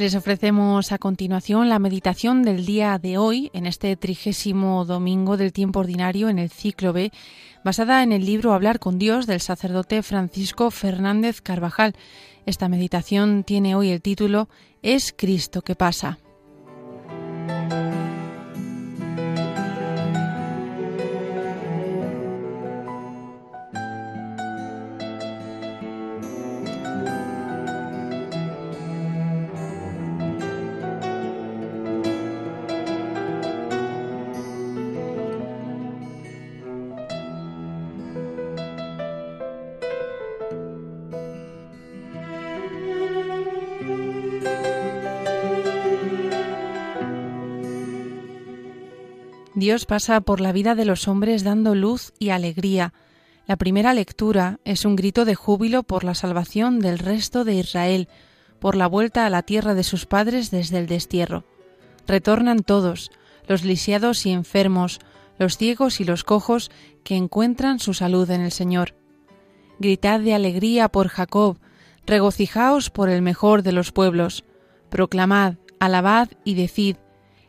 Les ofrecemos a continuación la meditación del día de hoy, en este trigésimo domingo del tiempo ordinario en el ciclo B, basada en el libro Hablar con Dios del sacerdote Francisco Fernández Carvajal. Esta meditación tiene hoy el título Es Cristo que pasa. Dios pasa por la vida de los hombres dando luz y alegría. La primera lectura es un grito de júbilo por la salvación del resto de Israel, por la vuelta a la tierra de sus padres desde el destierro. Retornan todos, los lisiados y enfermos, los ciegos y los cojos, que encuentran su salud en el Señor. Gritad de alegría por Jacob, regocijaos por el mejor de los pueblos, proclamad, alabad y decid,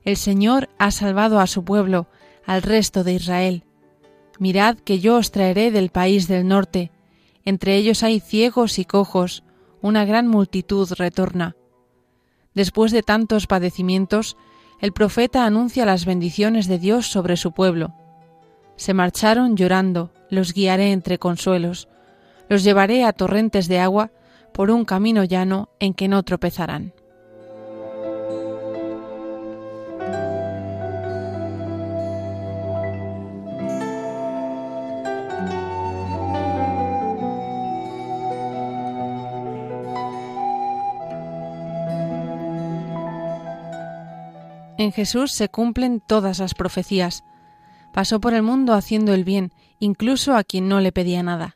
el Señor ha salvado a su pueblo, al resto de Israel. Mirad que yo os traeré del país del norte. Entre ellos hay ciegos y cojos, una gran multitud retorna. Después de tantos padecimientos, el profeta anuncia las bendiciones de Dios sobre su pueblo. Se marcharon llorando, los guiaré entre consuelos, los llevaré a torrentes de agua por un camino llano en que no tropezarán. En Jesús se cumplen todas las profecías. Pasó por el mundo haciendo el bien, incluso a quien no le pedía nada.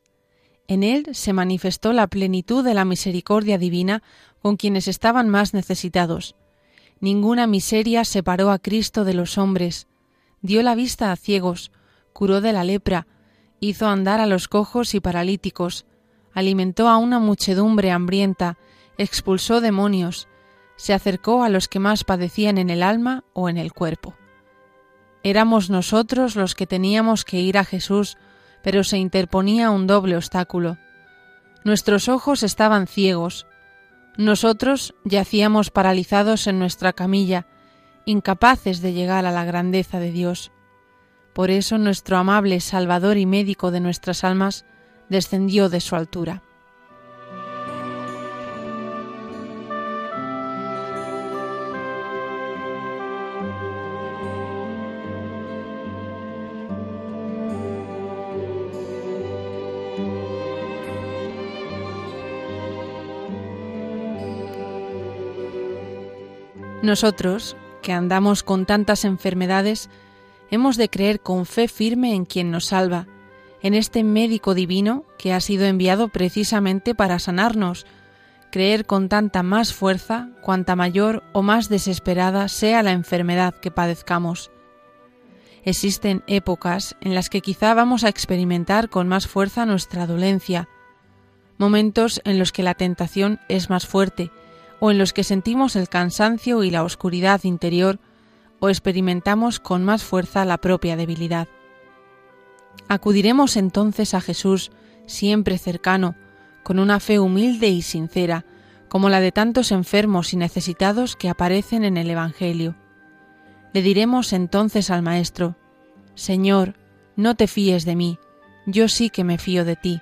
En él se manifestó la plenitud de la misericordia divina con quienes estaban más necesitados. Ninguna miseria separó a Cristo de los hombres. Dio la vista a ciegos, curó de la lepra, hizo andar a los cojos y paralíticos, alimentó a una muchedumbre hambrienta, expulsó demonios, se acercó a los que más padecían en el alma o en el cuerpo. Éramos nosotros los que teníamos que ir a Jesús, pero se interponía un doble obstáculo. Nuestros ojos estaban ciegos. Nosotros yacíamos paralizados en nuestra camilla, incapaces de llegar a la grandeza de Dios. Por eso nuestro amable Salvador y médico de nuestras almas descendió de su altura. Nosotros, que andamos con tantas enfermedades, hemos de creer con fe firme en quien nos salva, en este médico divino que ha sido enviado precisamente para sanarnos, creer con tanta más fuerza cuanta mayor o más desesperada sea la enfermedad que padezcamos. Existen épocas en las que quizá vamos a experimentar con más fuerza nuestra dolencia, momentos en los que la tentación es más fuerte, o en los que sentimos el cansancio y la oscuridad interior o experimentamos con más fuerza la propia debilidad. Acudiremos entonces a Jesús, siempre cercano, con una fe humilde y sincera, como la de tantos enfermos y necesitados que aparecen en el Evangelio. Le diremos entonces al Maestro, Señor, no te fíes de mí, yo sí que me fío de ti.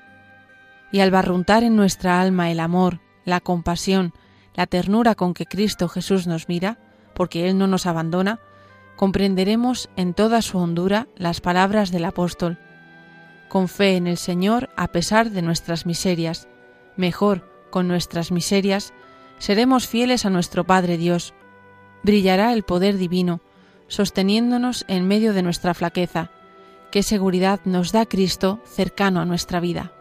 Y al barruntar en nuestra alma el amor, la compasión, la ternura con que Cristo Jesús nos mira, porque Él no nos abandona, comprenderemos en toda su hondura las palabras del apóstol. Con fe en el Señor a pesar de nuestras miserias, mejor con nuestras miserias, seremos fieles a nuestro Padre Dios. Brillará el poder divino, sosteniéndonos en medio de nuestra flaqueza. Qué seguridad nos da Cristo cercano a nuestra vida.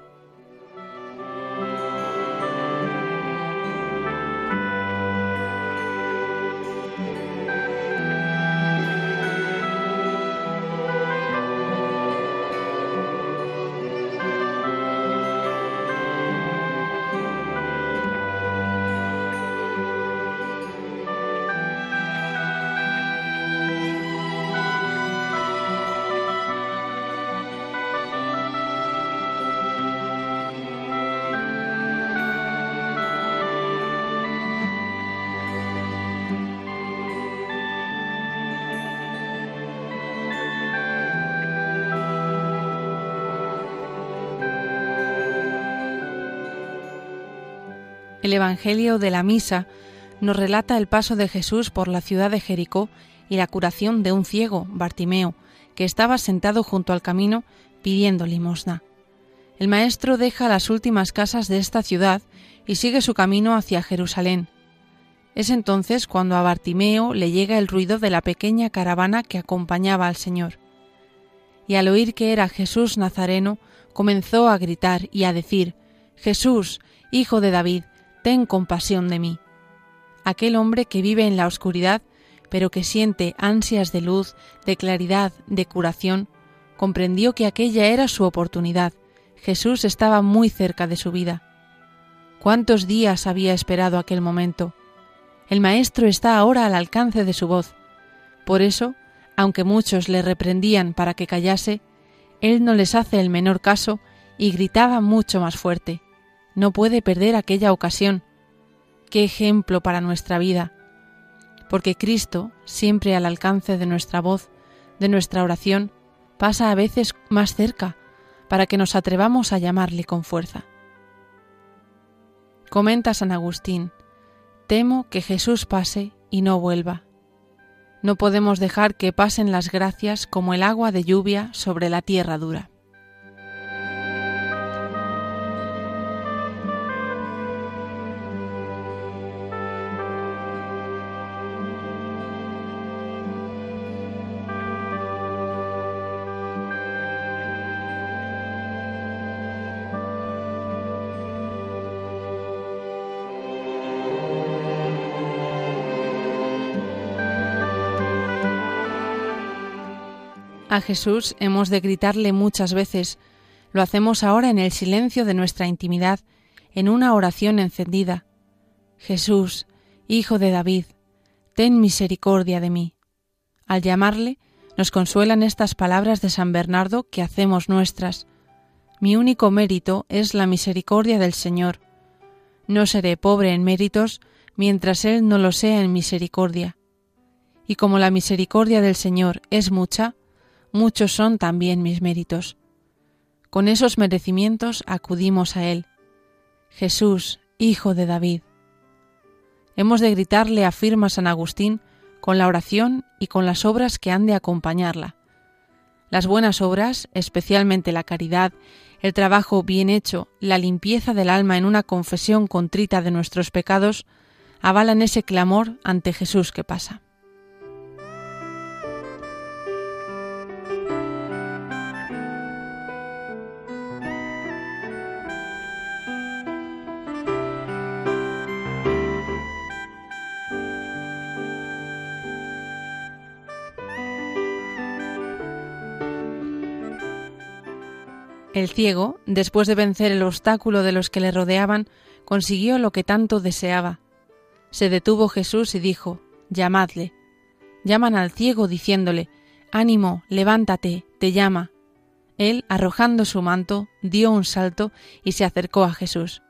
El Evangelio de la Misa nos relata el paso de Jesús por la ciudad de Jericó y la curación de un ciego, Bartimeo, que estaba sentado junto al camino pidiendo limosna. El Maestro deja las últimas casas de esta ciudad y sigue su camino hacia Jerusalén. Es entonces cuando a Bartimeo le llega el ruido de la pequeña caravana que acompañaba al Señor. Y al oír que era Jesús Nazareno, comenzó a gritar y a decir, Jesús, Hijo de David, ten compasión de mí. Aquel hombre que vive en la oscuridad, pero que siente ansias de luz, de claridad, de curación, comprendió que aquella era su oportunidad. Jesús estaba muy cerca de su vida. ¿Cuántos días había esperado aquel momento? El Maestro está ahora al alcance de su voz. Por eso, aunque muchos le reprendían para que callase, él no les hace el menor caso y gritaba mucho más fuerte. No puede perder aquella ocasión. Qué ejemplo para nuestra vida. Porque Cristo, siempre al alcance de nuestra voz, de nuestra oración, pasa a veces más cerca, para que nos atrevamos a llamarle con fuerza. Comenta San Agustín, temo que Jesús pase y no vuelva. No podemos dejar que pasen las gracias como el agua de lluvia sobre la tierra dura. A Jesús hemos de gritarle muchas veces. Lo hacemos ahora en el silencio de nuestra intimidad, en una oración encendida. Jesús, Hijo de David, ten misericordia de mí. Al llamarle, nos consuelan estas palabras de San Bernardo que hacemos nuestras. Mi único mérito es la misericordia del Señor. No seré pobre en méritos mientras Él no lo sea en misericordia. Y como la misericordia del Señor es mucha, muchos son también mis méritos. Con esos merecimientos acudimos a Él. Jesús, Hijo de David. Hemos de gritarle, afirma San Agustín, con la oración y con las obras que han de acompañarla. Las buenas obras, especialmente la caridad, el trabajo bien hecho, la limpieza del alma en una confesión contrita de nuestros pecados, avalan ese clamor ante Jesús que pasa. El ciego, después de vencer el obstáculo de los que le rodeaban, consiguió lo que tanto deseaba. Se detuvo Jesús y dijo, Llamadle. Llaman al ciego diciéndole, Ánimo, levántate, te llama. Él, arrojando su manto, dio un salto y se acercó a Jesús.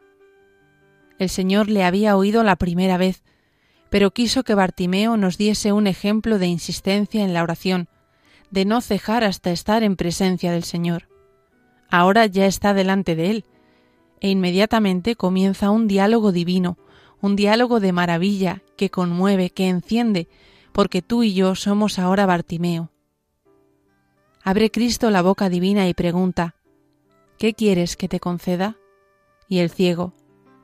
El Señor le había oído la primera vez, pero quiso que Bartimeo nos diese un ejemplo de insistencia en la oración, de no cejar hasta estar en presencia del Señor ahora ya está delante de él, e inmediatamente comienza un diálogo divino, un diálogo de maravilla que conmueve, que enciende, porque tú y yo somos ahora Bartimeo. Abre Cristo la boca divina y pregunta, ¿qué quieres que te conceda? Y el ciego,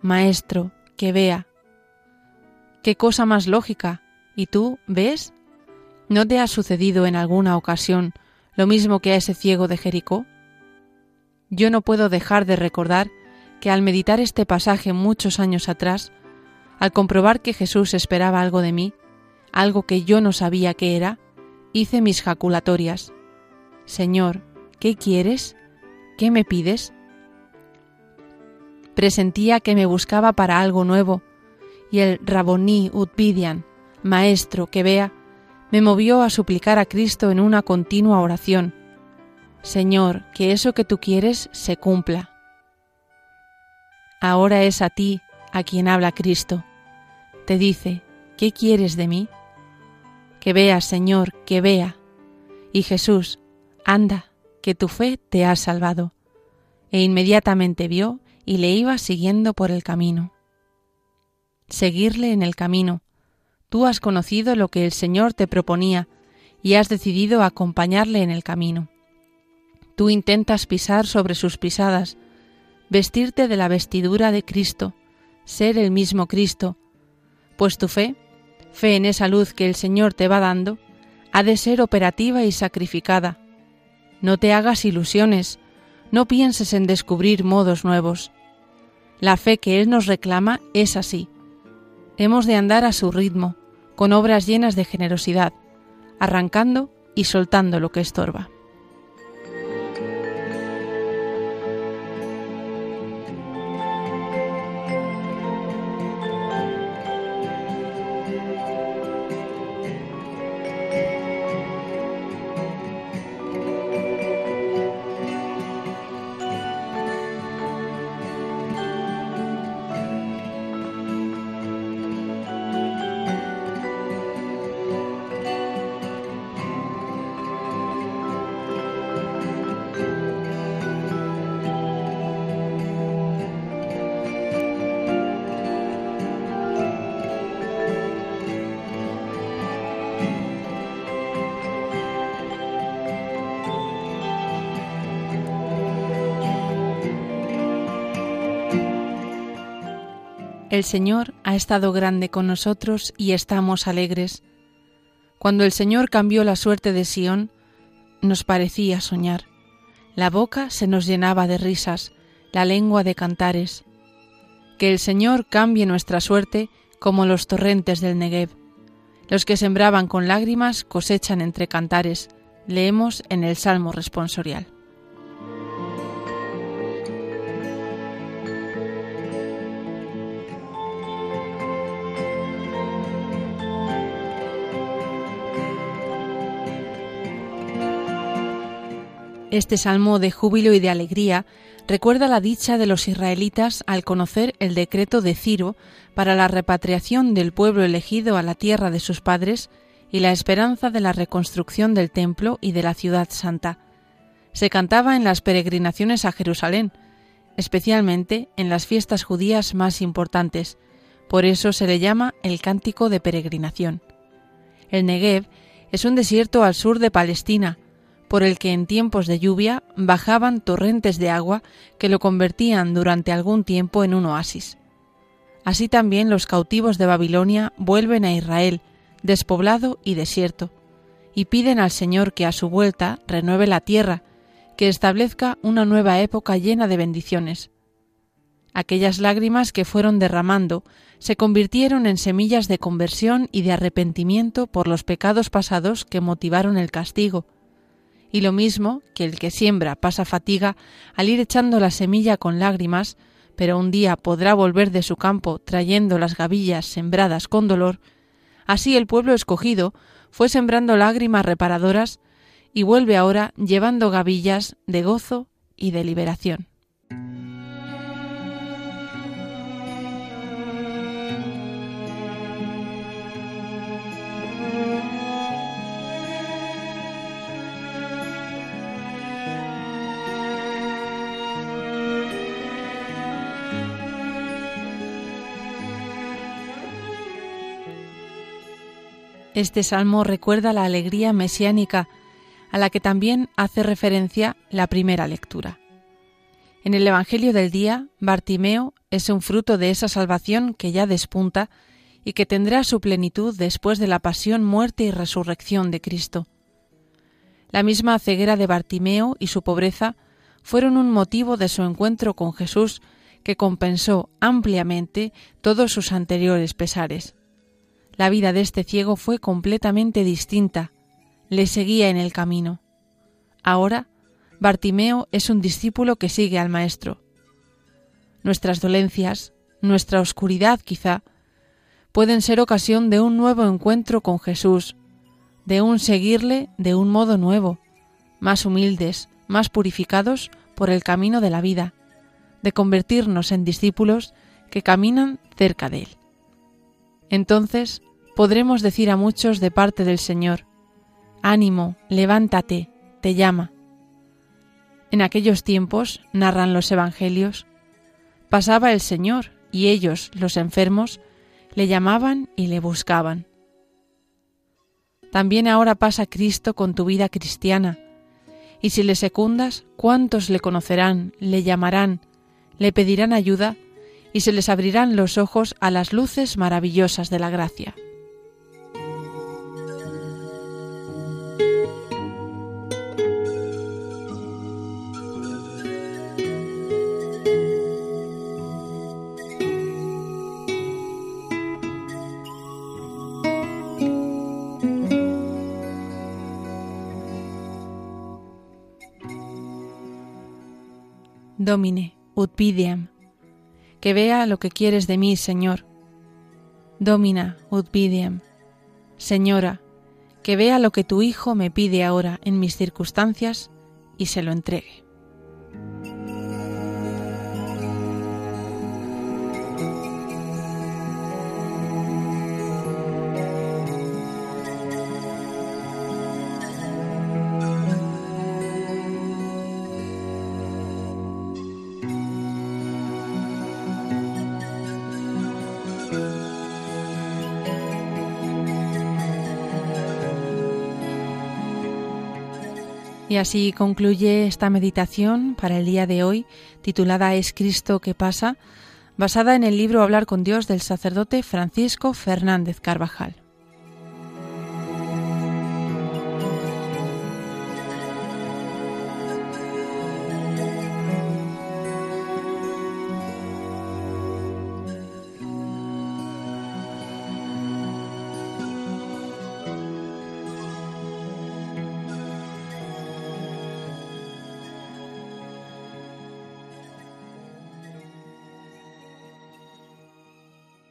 Maestro, que vea. ¿Qué cosa más lógica? ¿Y tú ves? ¿No te ha sucedido en alguna ocasión lo mismo que a ese ciego de Jericó? Yo no puedo dejar de recordar que al meditar este pasaje muchos años atrás, al comprobar que Jesús esperaba algo de mí, algo que yo no sabía qué era, hice mis jaculatorias. Señor, ¿qué quieres? ¿Qué me pides? Presentía que me buscaba para algo nuevo, y el Raboní Utbidian, maestro que vea, me movió a suplicar a Cristo en una continua oración, Señor, que eso que tú quieres se cumpla. Ahora es a ti a quien habla Cristo. Te dice, ¿qué quieres de mí? Que vea, Señor, que vea. Y Jesús, anda, que tu fe te ha salvado. E inmediatamente vio y le iba siguiendo por el camino. seguirle en el camino. Tú has conocido lo que el Señor te proponía y has decidido acompañarle en el camino. Tú intentas pisar sobre sus pisadas, vestirte de la vestidura de Cristo, ser el mismo Cristo, pues tu fe, fe en esa luz que el Señor te va dando, ha de ser operativa y sacrificada. No te hagas ilusiones, no pienses en descubrir modos nuevos. La fe que Él nos reclama es así. Hemos de andar a su ritmo, con obras llenas de generosidad, arrancando y soltando lo que estorba. El Señor ha estado grande con nosotros y estamos alegres. Cuando el Señor cambió la suerte de Sión, nos parecía soñar. La boca se nos llenaba de risas, la lengua de cantares. Que el Señor cambie nuestra suerte como los torrentes del Negev. Los que sembraban con lágrimas cosechan entre cantares. Leemos en el Salmo responsorial. Este salmo de júbilo y de alegría recuerda la dicha de los israelitas al conocer el decreto de Ciro para la repatriación del pueblo elegido a la tierra de sus padres y la esperanza de la reconstrucción del templo y de la ciudad santa. Se cantaba en las peregrinaciones a Jerusalén, especialmente en las fiestas judías más importantes, por eso se le llama el cántico de peregrinación. El Negev es un desierto al sur de Palestina, por el que en tiempos de lluvia bajaban torrentes de agua que lo convertían durante algún tiempo en un oasis. Así también los cautivos de Babilonia vuelven a Israel, despoblado y desierto, y piden al Señor que a su vuelta renueve la tierra, que establezca una nueva época llena de bendiciones. Aquellas lágrimas que fueron derramando se convirtieron en semillas de conversión y de arrepentimiento por los pecados pasados que motivaron el castigo, y lo mismo que el que siembra pasa fatiga al ir echando la semilla con lágrimas, pero un día podrá volver de su campo trayendo las gavillas sembradas con dolor, así el pueblo escogido fue sembrando lágrimas reparadoras y vuelve ahora llevando gavillas de gozo y de liberación. Este salmo recuerda la alegría mesiánica, a la que también hace referencia la primera lectura. En el Evangelio del día, Bartimeo es un fruto de esa salvación que ya despunta y que tendrá su plenitud después de la pasión, muerte y resurrección de Cristo. La misma ceguera de Bartimeo y su pobreza fueron un motivo de su encuentro con Jesús que compensó ampliamente todos sus anteriores pesares. La vida de este ciego fue completamente distinta. Le seguía en el camino. Ahora, Bartimeo es un discípulo que sigue al Maestro. Nuestras dolencias, nuestra oscuridad quizá, pueden ser ocasión de un nuevo encuentro con Jesús, de un seguirle de un modo nuevo, más humildes, más purificados por el camino de la vida, de convertirnos en discípulos que caminan cerca de Él. Entonces podremos decir a muchos de parte del Señor, Ánimo, levántate, te llama. En aquellos tiempos, narran los Evangelios, pasaba el Señor y ellos, los enfermos, le llamaban y le buscaban. También ahora pasa Cristo con tu vida cristiana, y si le secundas, ¿cuántos le conocerán, le llamarán, le pedirán ayuda, y se les abrirán los ojos a las luces maravillosas de la gracia? Domine, ut. Que vea lo que quieres de mí, Señor. Domina, ut videam. Señora, que vea lo que tu Hijo me pide ahora en mis circunstancias y se lo entregue. Así concluye esta meditación para el día de hoy, titulada Es Cristo que pasa, basada en el libro Hablar con Dios del sacerdote Francisco Fernández Carvajal.